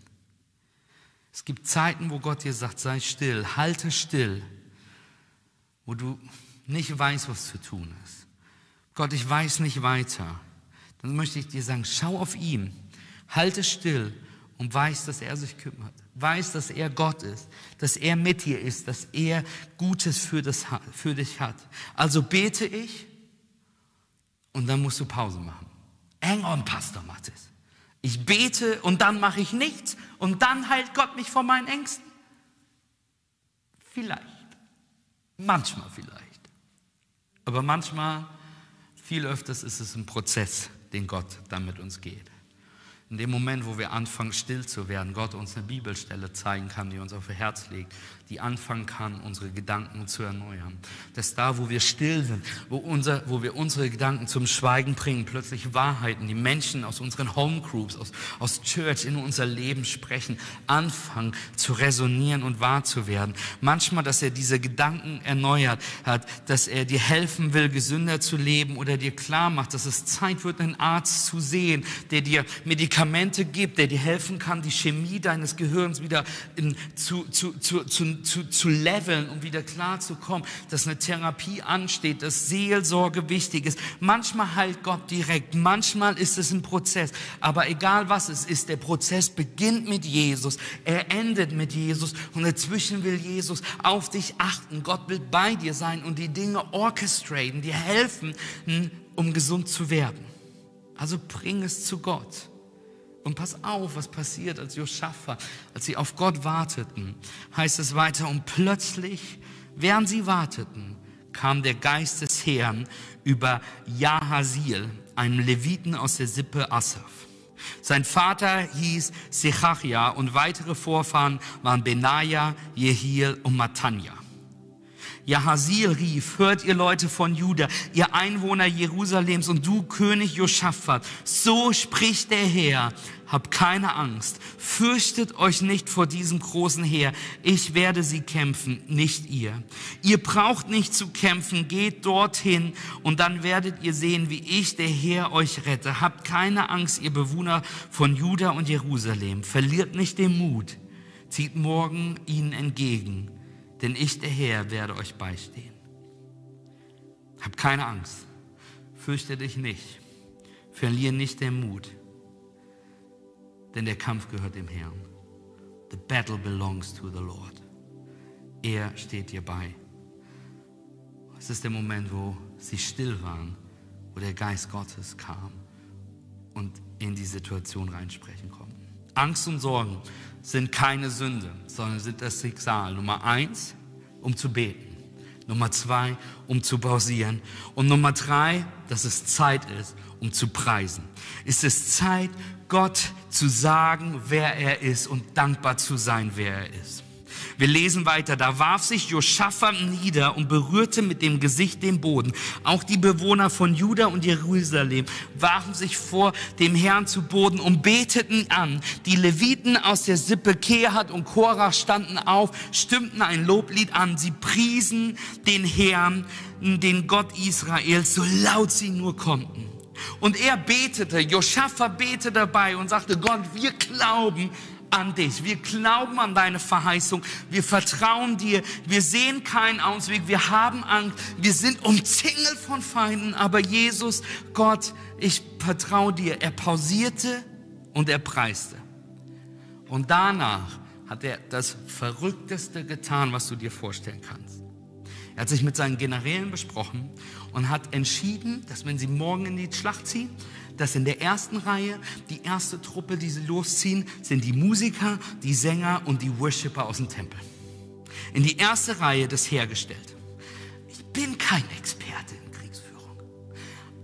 Es gibt Zeiten, wo Gott dir sagt, sei still, halte still, wo du nicht weißt, was zu tun ist. Gott, ich weiß nicht weiter. Dann möchte ich dir sagen, schau auf ihn, halte still und weiß, dass er sich kümmert. Weiß, dass er Gott ist, dass er mit dir ist, dass er Gutes für, das, für dich hat. Also bete ich und dann musst du Pause machen. Hang on, Pastor Mathis. Ich bete und dann mache ich nichts und dann heilt Gott mich von meinen Ängsten. Vielleicht. Manchmal vielleicht. Aber manchmal, viel öfters ist es ein Prozess, den Gott dann mit uns geht. In dem Moment, wo wir anfangen, still zu werden, Gott uns eine Bibelstelle zeigen kann, die uns auf ihr Herz legt, die anfangen kann, unsere Gedanken zu erneuern. Dass da, wo wir still sind, wo, unser, wo wir unsere Gedanken zum Schweigen bringen, plötzlich Wahrheiten, die Menschen aus unseren Homegroups, aus, aus Church in unser Leben sprechen, anfangen zu resonieren und wahr zu werden. Manchmal, dass er diese Gedanken erneuert hat, dass er dir helfen will, gesünder zu leben oder dir klar macht, dass es Zeit wird, einen Arzt zu sehen, der dir Medikamente gibt, der dir helfen kann, die Chemie deines Gehirns wieder in, zu, zu, zu, zu zu, zu leveln, um wieder klar zu kommen, dass eine Therapie ansteht, dass Seelsorge wichtig ist. Manchmal heilt Gott direkt, manchmal ist es ein Prozess. Aber egal was es ist, der Prozess beginnt mit Jesus, er endet mit Jesus und dazwischen will Jesus auf dich achten. Gott will bei dir sein und die Dinge orchestraten, dir helfen, hm, um gesund zu werden. Also bring es zu Gott. Und pass auf, was passiert, als Josaphat, als sie auf Gott warteten, heißt es weiter, und plötzlich, während sie warteten, kam der Geist des Herrn über Jahaziel, einem Leviten aus der Sippe Asaf. Sein Vater hieß Sechachia und weitere Vorfahren waren Benaja, Jehiel und Matanja. Jahaziel rief, hört ihr Leute von Juda, ihr Einwohner Jerusalems und du König Josaphat, so spricht der Herr, habt keine Angst, fürchtet euch nicht vor diesem großen Heer, ich werde sie kämpfen, nicht ihr. Ihr braucht nicht zu kämpfen, geht dorthin und dann werdet ihr sehen, wie ich, der Herr, euch rette. Habt keine Angst, ihr Bewohner von Juda und Jerusalem, verliert nicht den Mut, zieht morgen ihnen entgegen denn ich, der Herr, werde euch beistehen. Hab keine Angst, fürchte dich nicht, verliere nicht den Mut, denn der Kampf gehört dem Herrn. The battle belongs to the Lord. Er steht dir bei. Es ist der Moment, wo sie still waren, wo der Geist Gottes kam und in die Situation reinsprechen konnten. Angst und Sorgen sind keine Sünde, sondern sind das Schicksal. Nummer eins, um zu beten. Nummer zwei, um zu pausieren. Und Nummer drei, dass es Zeit ist, um zu preisen. Ist es Zeit, Gott zu sagen, wer er ist und dankbar zu sein, wer er ist. Wir lesen weiter. Da warf sich Joschafat nieder und berührte mit dem Gesicht den Boden. Auch die Bewohner von Juda und Jerusalem warfen sich vor dem Herrn zu Boden und beteten an. Die Leviten aus der Sippe Kehat und Korach standen auf, stimmten ein Loblied an. Sie priesen den Herrn, den Gott Israels, so laut sie nur konnten. Und er betete, Joschafat betete dabei und sagte, Gott, wir glauben, an dich. Wir glauben an deine Verheißung. Wir vertrauen dir. Wir sehen keinen Ausweg. Wir haben Angst. Wir sind umzingelt von Feinden. Aber Jesus, Gott, ich vertraue dir. Er pausierte und er preiste. Und danach hat er das Verrückteste getan, was du dir vorstellen kannst. Er hat sich mit seinen Generälen besprochen und hat entschieden, dass wenn sie morgen in die Schlacht ziehen, dass in der ersten Reihe die erste Truppe, die sie losziehen, sind die Musiker, die Sänger und die Worshipper aus dem Tempel. In die erste Reihe das hergestellt. Ich bin kein Experte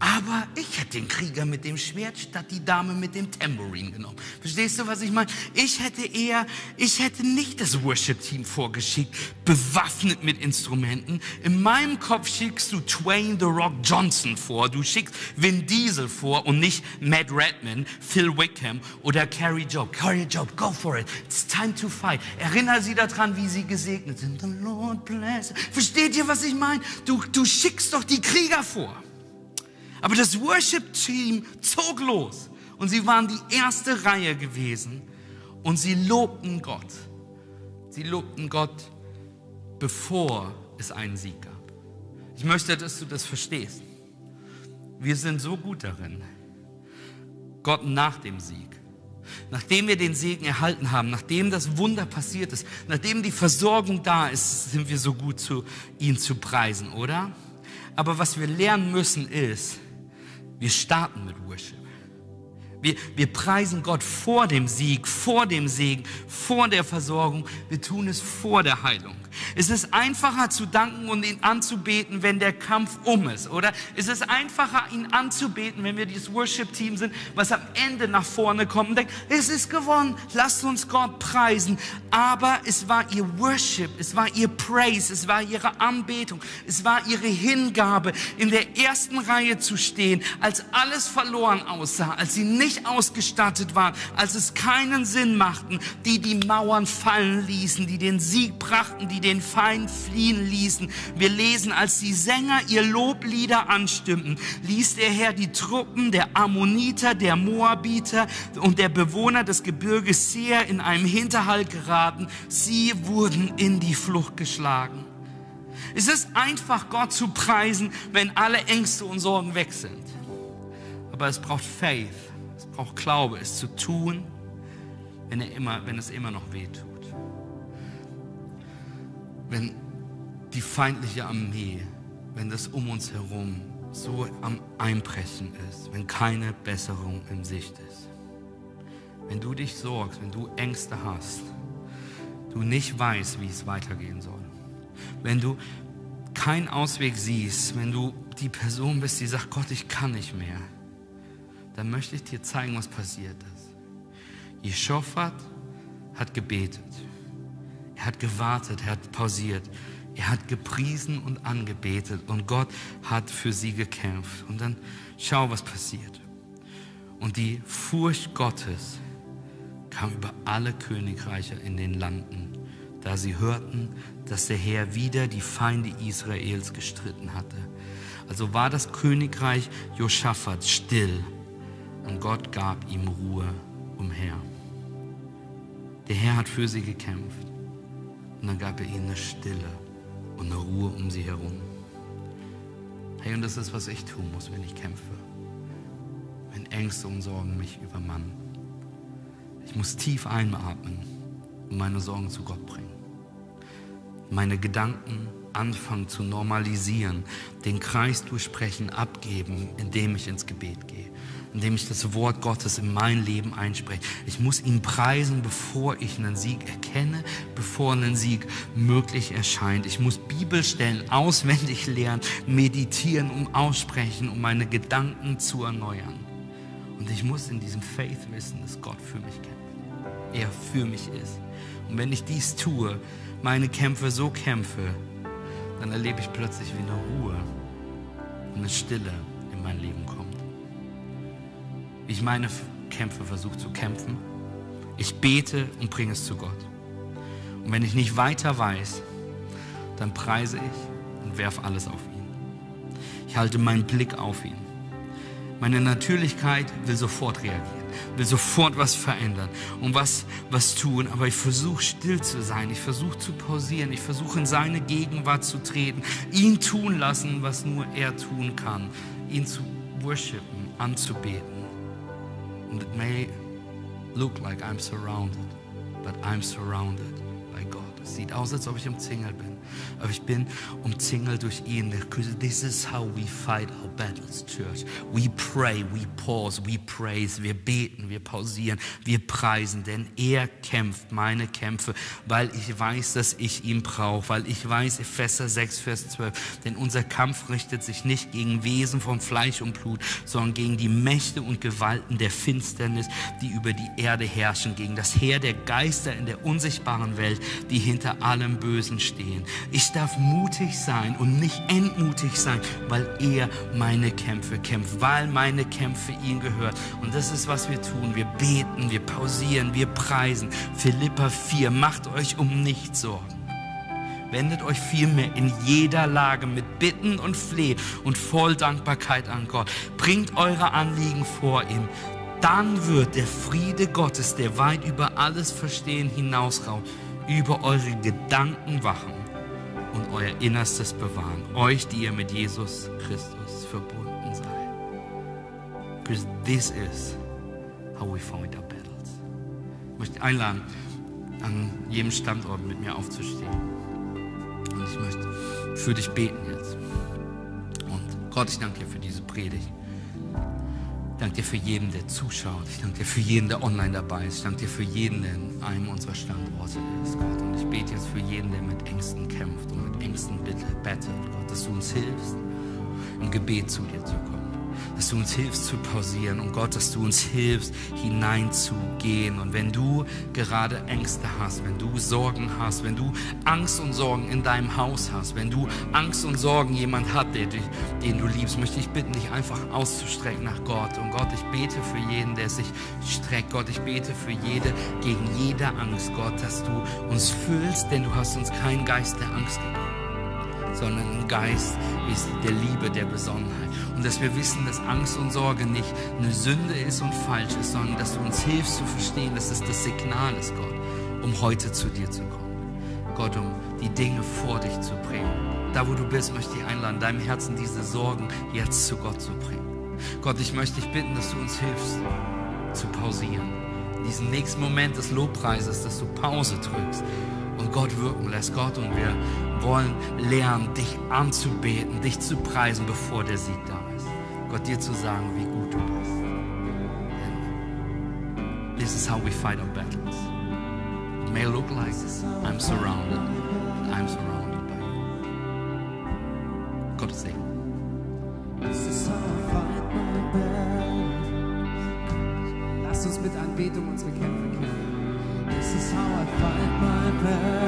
aber ich hätte den Krieger mit dem Schwert statt die Dame mit dem Tambourin genommen. Verstehst du, was ich meine? Ich hätte eher, ich hätte nicht das Worship-Team vorgeschickt, bewaffnet mit Instrumenten. In meinem Kopf schickst du Twain The Rock Johnson vor, du schickst Vin Diesel vor und nicht Matt Redman, Phil Wickham oder Carrie Job. Carrie Job, go for it. It's time to fight. Erinnere sie daran, wie sie gesegnet sind. The Lord bless. Versteht ihr, was ich meine? Du, du schickst doch die Krieger vor. Aber das Worship-Team zog los und sie waren die erste Reihe gewesen und sie lobten Gott. Sie lobten Gott, bevor es einen Sieg gab. Ich möchte, dass du das verstehst. Wir sind so gut darin, Gott nach dem Sieg, nachdem wir den Segen erhalten haben, nachdem das Wunder passiert ist, nachdem die Versorgung da ist, sind wir so gut zu ihn zu preisen, oder? Aber was wir lernen müssen ist, wir starten mit Worship. Wir, wir preisen Gott vor dem Sieg, vor dem Segen, vor der Versorgung. Wir tun es vor der Heilung. Es ist einfacher zu danken und ihn anzubeten, wenn der Kampf um ist, oder? Es ist einfacher, ihn anzubeten, wenn wir dieses Worship-Team sind, was am Ende nach vorne kommt und denkt, es ist gewonnen, lasst uns Gott preisen. Aber es war ihr Worship, es war ihr Praise, es war ihre Anbetung, es war ihre Hingabe, in der ersten Reihe zu stehen, als alles verloren aussah, als sie nicht ausgestattet waren, als es keinen Sinn machten, die die Mauern fallen ließen, die den Sieg brachten, die den Feind fliehen ließen. Wir lesen, als die Sänger ihr Loblieder anstimmten, ließ der Herr die Truppen der Ammoniter, der Moabiter und der Bewohner des Gebirges Seer in einem Hinterhalt geraten. Sie wurden in die Flucht geschlagen. Es ist einfach, Gott zu preisen, wenn alle Ängste und Sorgen weg sind. Aber es braucht Faith, braucht Glaube, es zu tun, wenn, er immer, wenn es immer noch wehtut wenn die feindliche Armee, wenn das um uns herum so am Einbrechen ist, wenn keine Besserung in Sicht ist. Wenn du dich sorgst, wenn du Ängste hast, du nicht weißt, wie es weitergehen soll. Wenn du keinen Ausweg siehst, wenn du die Person bist, die sagt, Gott, ich kann nicht mehr, dann möchte ich dir zeigen, was passiert ist. Jeschofat hat gebetet. Er hat gewartet, er hat pausiert. Er hat gepriesen und angebetet und Gott hat für sie gekämpft. Und dann schau, was passiert. Und die Furcht Gottes kam über alle Königreiche in den Landen, da sie hörten, dass der Herr wieder die Feinde Israels gestritten hatte. Also war das Königreich Joschafat still und Gott gab ihm Ruhe umher. Der Herr hat für sie gekämpft. Und dann gab er ihnen eine Stille und eine Ruhe um sie herum. Hey, und das ist, was ich tun muss, wenn ich kämpfe. Wenn Ängste und Sorgen mich übermannen. Ich muss tief einatmen und meine Sorgen zu Gott bringen. Meine Gedanken anfangen zu normalisieren, den Kreis durchsprechen, abgeben, indem ich ins Gebet gehe indem ich das Wort Gottes in mein Leben einspreche. Ich muss ihn preisen, bevor ich einen Sieg erkenne, bevor ein Sieg möglich erscheint. Ich muss Bibelstellen auswendig lernen, meditieren, um aussprechen, um meine Gedanken zu erneuern. Und ich muss in diesem Faith wissen, dass Gott für mich kämpft. Er für mich ist. Und wenn ich dies tue, meine Kämpfe so kämpfe, dann erlebe ich plötzlich wie eine Ruhe und eine Stille in mein Leben kommt ich meine Kämpfe versuche zu kämpfen. Ich bete und bringe es zu Gott. Und wenn ich nicht weiter weiß, dann preise ich und werfe alles auf ihn. Ich halte meinen Blick auf ihn. Meine Natürlichkeit will sofort reagieren, will sofort was verändern und was, was tun. Aber ich versuche still zu sein, ich versuche zu pausieren, ich versuche in seine Gegenwart zu treten, ihn tun lassen, was nur er tun kann, ihn zu worshipen, anzubeten. And it may look like I'm surrounded, but I'm surrounded sieht aus, als ob ich umzingelt bin. Aber ich bin umzingelt durch ihn. This is how we fight our battles, Church. We pray, we pause, we praise. Wir beten, wir pausieren, wir preisen. Denn er kämpft meine Kämpfe, weil ich weiß, dass ich ihn brauche. Weil ich weiß, Epheser 6, Vers 12. Denn unser Kampf richtet sich nicht gegen Wesen von Fleisch und Blut, sondern gegen die Mächte und Gewalten der Finsternis, die über die Erde herrschen. Gegen das Heer der Geister in der unsichtbaren Welt, die hinter allem Bösen stehen. Ich darf mutig sein und nicht entmutig sein, weil er meine Kämpfe kämpft, weil meine Kämpfe ihm gehört. Und das ist, was wir tun. Wir beten, wir pausieren, wir preisen. Philippa 4, macht euch um nichts Sorgen. Wendet euch vielmehr in jeder Lage mit Bitten und Flehen und voll Dankbarkeit an Gott. Bringt eure Anliegen vor ihm. Dann wird der Friede Gottes, der weit über alles Verstehen hinausraut, über eure Gedanken wachen und euer Innerstes bewahren. Euch, die ihr mit Jesus Christus verbunden seid. Because this is how we fight our battles. Ich möchte einladen, an jedem Standort mit mir aufzustehen. Und ich möchte für dich beten jetzt. Und Gott, ich danke dir für diese Predigt. Danke dir für jeden, der zuschaut. Ich danke dir für jeden, der online dabei ist. Ich danke dir für jeden, der in einem unserer Standorte ist, Gott. Und ich bete jetzt für jeden, der mit Ängsten kämpft und mit Ängsten bettelt, Gott, dass du uns hilfst, im Gebet zu dir zu kommen dass du uns hilfst zu pausieren und Gott, dass du uns hilfst, hineinzugehen. Und wenn du gerade Ängste hast, wenn du Sorgen hast, wenn du Angst und Sorgen in deinem Haus hast, wenn du Angst und Sorgen jemand hat, den, den du liebst, möchte ich bitten, dich einfach auszustrecken nach Gott. Und Gott, ich bete für jeden, der sich streckt. Gott, ich bete für jede, gegen jede Angst, Gott, dass du uns füllst, denn du hast uns keinen Geist der Angst gegeben sondern ein Geist ist der Liebe, der Besonnenheit. Und dass wir wissen, dass Angst und Sorge nicht eine Sünde ist und falsch ist, sondern dass du uns hilfst zu verstehen, dass es das Signal ist, Gott, um heute zu dir zu kommen. Gott, um die Dinge vor dich zu bringen. Da, wo du bist, möchte ich einladen, deinem Herzen diese Sorgen jetzt zu Gott zu bringen. Gott, ich möchte dich bitten, dass du uns hilfst, zu pausieren. In diesem nächsten Moment des Lobpreises, dass du Pause drückst und Gott wirken lässt. Gott, und wir wollen lernen, dich anzubeten, dich zu preisen, bevor der Sieg da ist. Gott, dir zu sagen, wie gut du bist. And this is how we fight our battles. It may look like I'm surrounded, but I'm surrounded by you. Gott Segen. Lass uns mit Anbetung unsere Kämpfe kämpfen. This is how I fight my battles.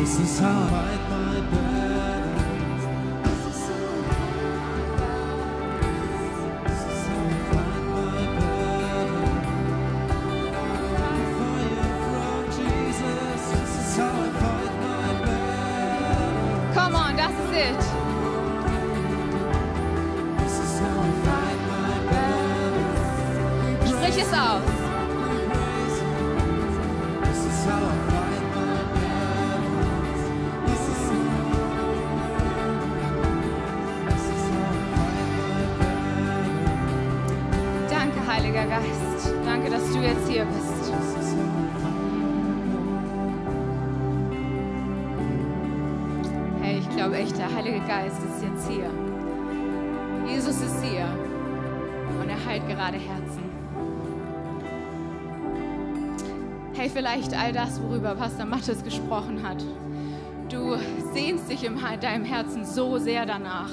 This is how I fight my. Glaube echt, der Heilige Geist ist jetzt hier. Jesus ist hier und er heilt gerade Herzen. Hey, vielleicht all das, worüber Pastor Mattes gesprochen hat. Du sehnst dich in deinem Herzen so sehr danach,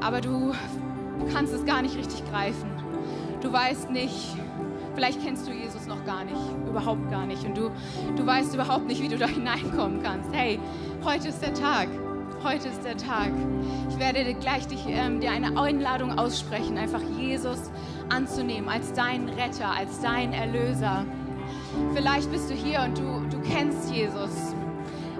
aber du kannst es gar nicht richtig greifen. Du weißt nicht, vielleicht kennst du Jesus noch gar nicht, überhaupt gar nicht. Und du, du weißt überhaupt nicht, wie du da hineinkommen kannst. Hey, heute ist der Tag. Heute ist der Tag. Ich werde gleich dich, ähm, dir eine Einladung aussprechen, einfach Jesus anzunehmen als deinen Retter, als deinen Erlöser. Vielleicht bist du hier und du, du kennst Jesus,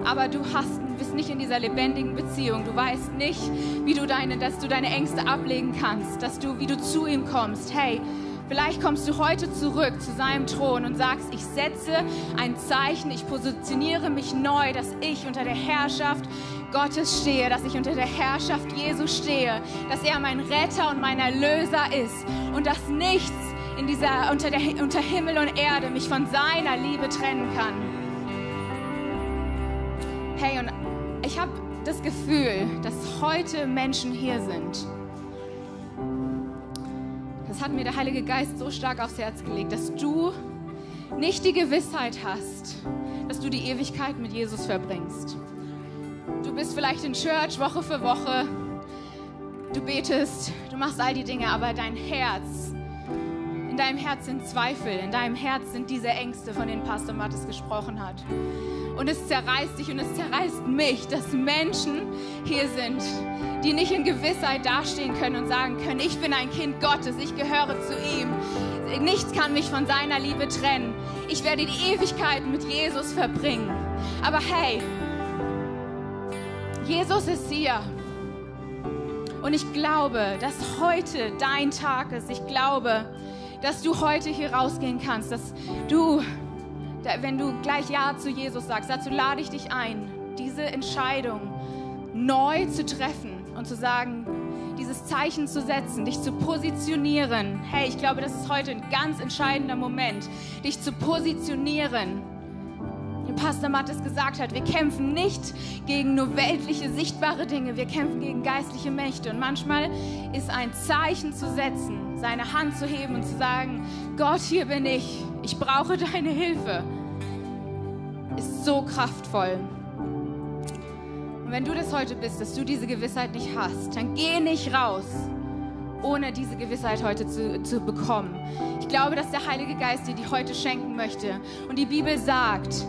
aber du hast, bist nicht in dieser lebendigen Beziehung. Du weißt nicht, wie du deine, dass du deine Ängste ablegen kannst, dass du, wie du zu ihm kommst. Hey, vielleicht kommst du heute zurück zu seinem Thron und sagst, ich setze ein Zeichen, ich positioniere mich neu, dass ich unter der Herrschaft Gottes stehe, dass ich unter der Herrschaft Jesu stehe, dass er mein Retter und mein Erlöser ist und dass nichts in dieser, unter, der, unter Himmel und Erde mich von seiner Liebe trennen kann. Hey, und ich habe das Gefühl, dass heute Menschen hier sind. Das hat mir der Heilige Geist so stark aufs Herz gelegt, dass du nicht die Gewissheit hast, dass du die Ewigkeit mit Jesus verbringst. Du bist vielleicht in Church Woche für Woche, du betest, du machst all die Dinge, aber dein Herz, in deinem Herz sind Zweifel, in deinem Herz sind diese Ängste, von denen Pastor Mattes gesprochen hat. Und es zerreißt dich und es zerreißt mich, dass Menschen hier sind, die nicht in Gewissheit dastehen können und sagen können, ich bin ein Kind Gottes, ich gehöre zu ihm. Nichts kann mich von seiner Liebe trennen. Ich werde die Ewigkeit mit Jesus verbringen. Aber hey, Jesus ist hier. Und ich glaube, dass heute dein Tag ist. Ich glaube, dass du heute hier rausgehen kannst, dass du, wenn du gleich Ja zu Jesus sagst, dazu lade ich dich ein, diese Entscheidung neu zu treffen und zu sagen, dieses Zeichen zu setzen, dich zu positionieren. Hey, ich glaube, das ist heute ein ganz entscheidender Moment, dich zu positionieren Pastor Mattes gesagt hat, wir kämpfen nicht gegen nur weltliche, sichtbare Dinge, wir kämpfen gegen geistliche Mächte. Und manchmal ist ein Zeichen zu setzen, seine Hand zu heben und zu sagen, Gott, hier bin ich, ich brauche deine Hilfe, ist so kraftvoll. Und wenn du das heute bist, dass du diese Gewissheit nicht hast, dann geh nicht raus ohne diese Gewissheit heute zu, zu bekommen. Ich glaube, dass der Heilige Geist dir die heute schenken möchte. Und die Bibel sagt,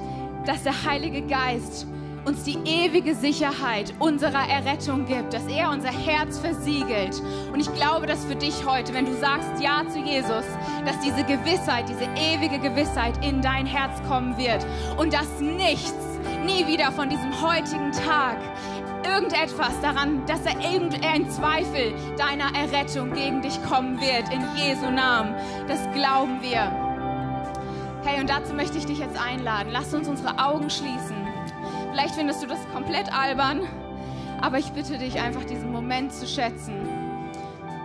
dass der Heilige Geist uns die ewige Sicherheit unserer Errettung gibt, dass er unser Herz versiegelt. Und ich glaube, dass für dich heute, wenn du sagst Ja zu Jesus, dass diese Gewissheit, diese ewige Gewissheit in dein Herz kommen wird und dass nichts nie wieder von diesem heutigen Tag irgendetwas daran, dass da irgendein Zweifel deiner Errettung gegen dich kommen wird. In Jesu Namen. Das glauben wir. Hey, und dazu möchte ich dich jetzt einladen. Lass uns unsere Augen schließen. Vielleicht findest du das komplett albern, aber ich bitte dich einfach, diesen Moment zu schätzen.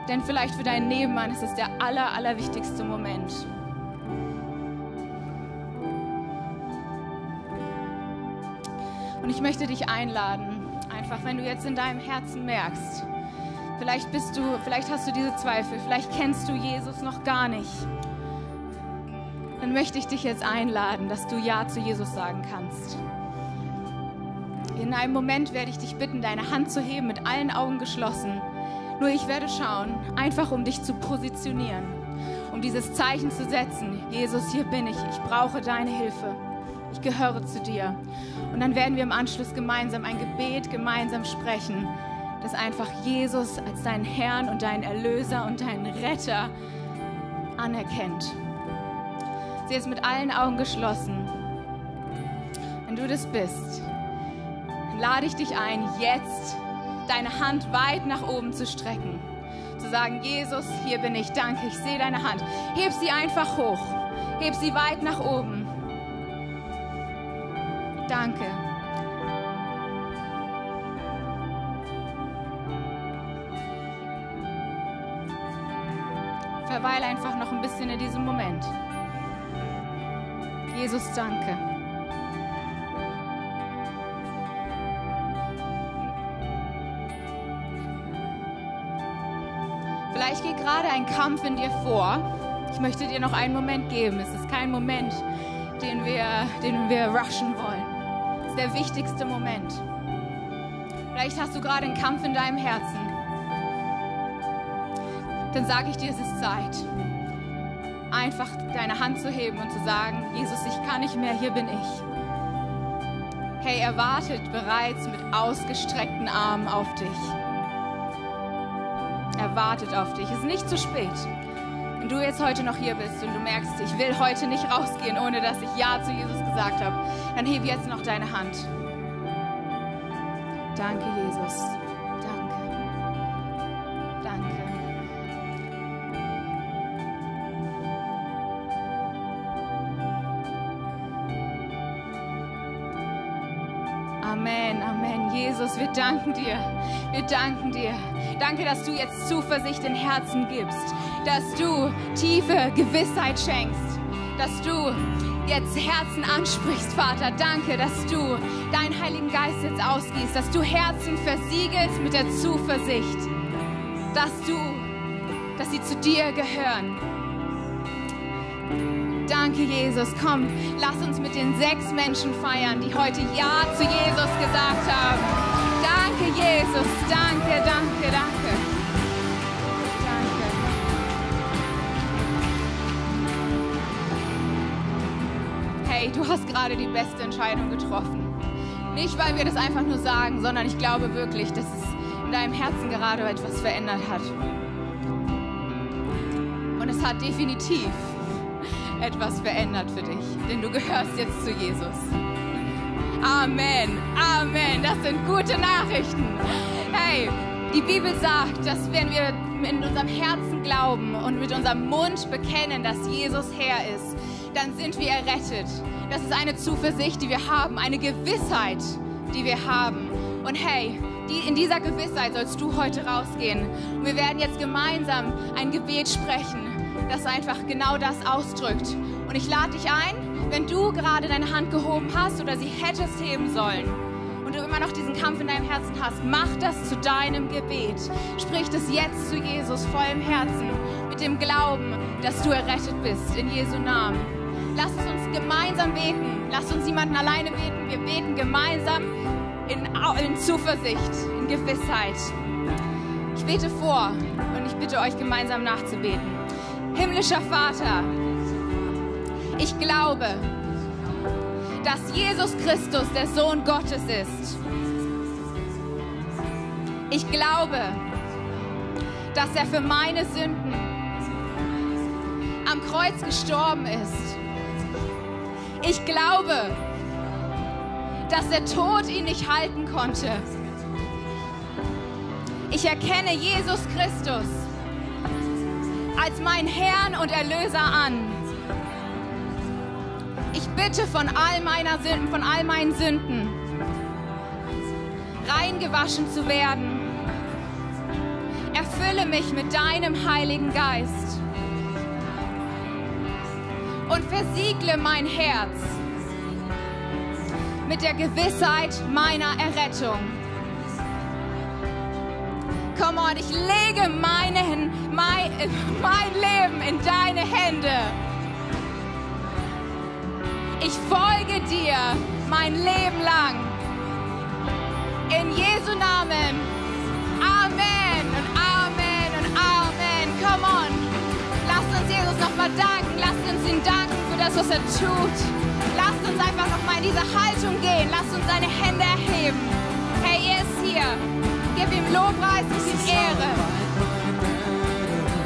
Denn vielleicht für deinen Nebenmann ist es der aller, allerwichtigste Moment. Und ich möchte dich einladen, einfach, wenn du jetzt in deinem Herzen merkst, vielleicht bist du, vielleicht hast du diese Zweifel, vielleicht kennst du Jesus noch gar nicht, dann möchte ich dich jetzt einladen, dass du Ja zu Jesus sagen kannst. In einem Moment werde ich dich bitten, deine Hand zu heben, mit allen Augen geschlossen. Nur ich werde schauen, einfach um dich zu positionieren, um dieses Zeichen zu setzen. Jesus, hier bin ich, ich brauche deine Hilfe ich gehöre zu dir. Und dann werden wir im Anschluss gemeinsam ein Gebet gemeinsam sprechen, das einfach Jesus als deinen Herrn und deinen Erlöser und deinen Retter anerkennt. Sie ist mit allen Augen geschlossen. Wenn du das bist, dann lade ich dich ein, jetzt deine Hand weit nach oben zu strecken. Zu sagen, Jesus, hier bin ich, danke, ich sehe deine Hand. Heb sie einfach hoch. Heb sie weit nach oben. Danke. Verweile einfach noch ein bisschen in diesem Moment. Jesus, danke. Vielleicht geht gerade ein Kampf in dir vor. Ich möchte dir noch einen Moment geben. Es ist kein Moment, den wir, den wir rushen wollen der wichtigste Moment. Vielleicht hast du gerade einen Kampf in deinem Herzen. Dann sage ich dir, es ist Zeit, einfach deine Hand zu heben und zu sagen, Jesus, ich kann nicht mehr, hier bin ich. Hey, er wartet bereits mit ausgestreckten Armen auf dich. Er wartet auf dich. Es ist nicht zu spät. Wenn du jetzt heute noch hier bist und du merkst, ich will heute nicht rausgehen, ohne dass ich Ja zu Jesus gesagt habe, dann heb jetzt noch deine Hand. Danke, Jesus. Wir danken dir. Wir danken dir. Danke, dass du jetzt Zuversicht in Herzen gibst dass du tiefe Gewissheit schenkst, dass du jetzt Herzen ansprichst, Vater. Danke, dass du deinen Heiligen Geist jetzt ausgießt, dass du Herzen versiegelst mit der Zuversicht, dass du, dass sie zu dir gehören. Danke, Jesus. Komm, lass uns mit den sechs Menschen feiern, die heute Ja zu Jesus gesagt haben. Danke, Jesus. Danke, danke, danke. hey, du hast gerade die beste Entscheidung getroffen. Nicht, weil wir das einfach nur sagen, sondern ich glaube wirklich, dass es in deinem Herzen gerade etwas verändert hat. Und es hat definitiv etwas verändert für dich, denn du gehörst jetzt zu Jesus. Amen, Amen, das sind gute Nachrichten. Hey, die Bibel sagt, dass wenn wir in unserem Herzen glauben und mit unserem Mund bekennen, dass Jesus Herr ist, dann sind wir errettet. Das ist eine Zuversicht, die wir haben, eine Gewissheit, die wir haben. Und hey, die, in dieser Gewissheit sollst du heute rausgehen. Und wir werden jetzt gemeinsam ein Gebet sprechen, das einfach genau das ausdrückt. Und ich lade dich ein, Wenn du gerade deine Hand gehoben hast oder sie hättest heben sollen und du immer noch diesen Kampf in deinem Herzen hast, mach das zu deinem Gebet. Sprich das jetzt zu Jesus vollem Herzen, mit dem Glauben, dass du errettet bist, in Jesu Namen. Lass es uns gemeinsam beten. Lass uns niemanden alleine beten. Wir beten gemeinsam in, in Zuversicht, in Gewissheit. Ich bete vor und ich bitte euch gemeinsam nachzubeten. Himmlischer Vater, ich glaube, dass Jesus Christus der Sohn Gottes ist. Ich glaube, dass er für meine Sünden am Kreuz gestorben ist. Ich glaube, dass der Tod ihn nicht halten konnte. Ich erkenne Jesus Christus als meinen Herrn und Erlöser an. Bitte von all meiner Sünden, von all meinen Sünden, reingewaschen zu werden. Erfülle mich mit deinem Heiligen Geist und versiegle mein Herz mit der Gewissheit meiner Errettung. Komm on, ich lege meinen, mein, mein Leben in deine Hände. Ich folge dir mein Leben lang. In Jesu Namen. Amen und Amen und Amen. Come on. Lasst uns Jesus nochmal danken. Lasst uns ihn danken für das, was er tut. Lasst uns einfach nochmal in diese Haltung gehen. Lasst uns seine Hände erheben. Hey, er ist hier. Gib ihm Lobpreis, gib ihm Ehre.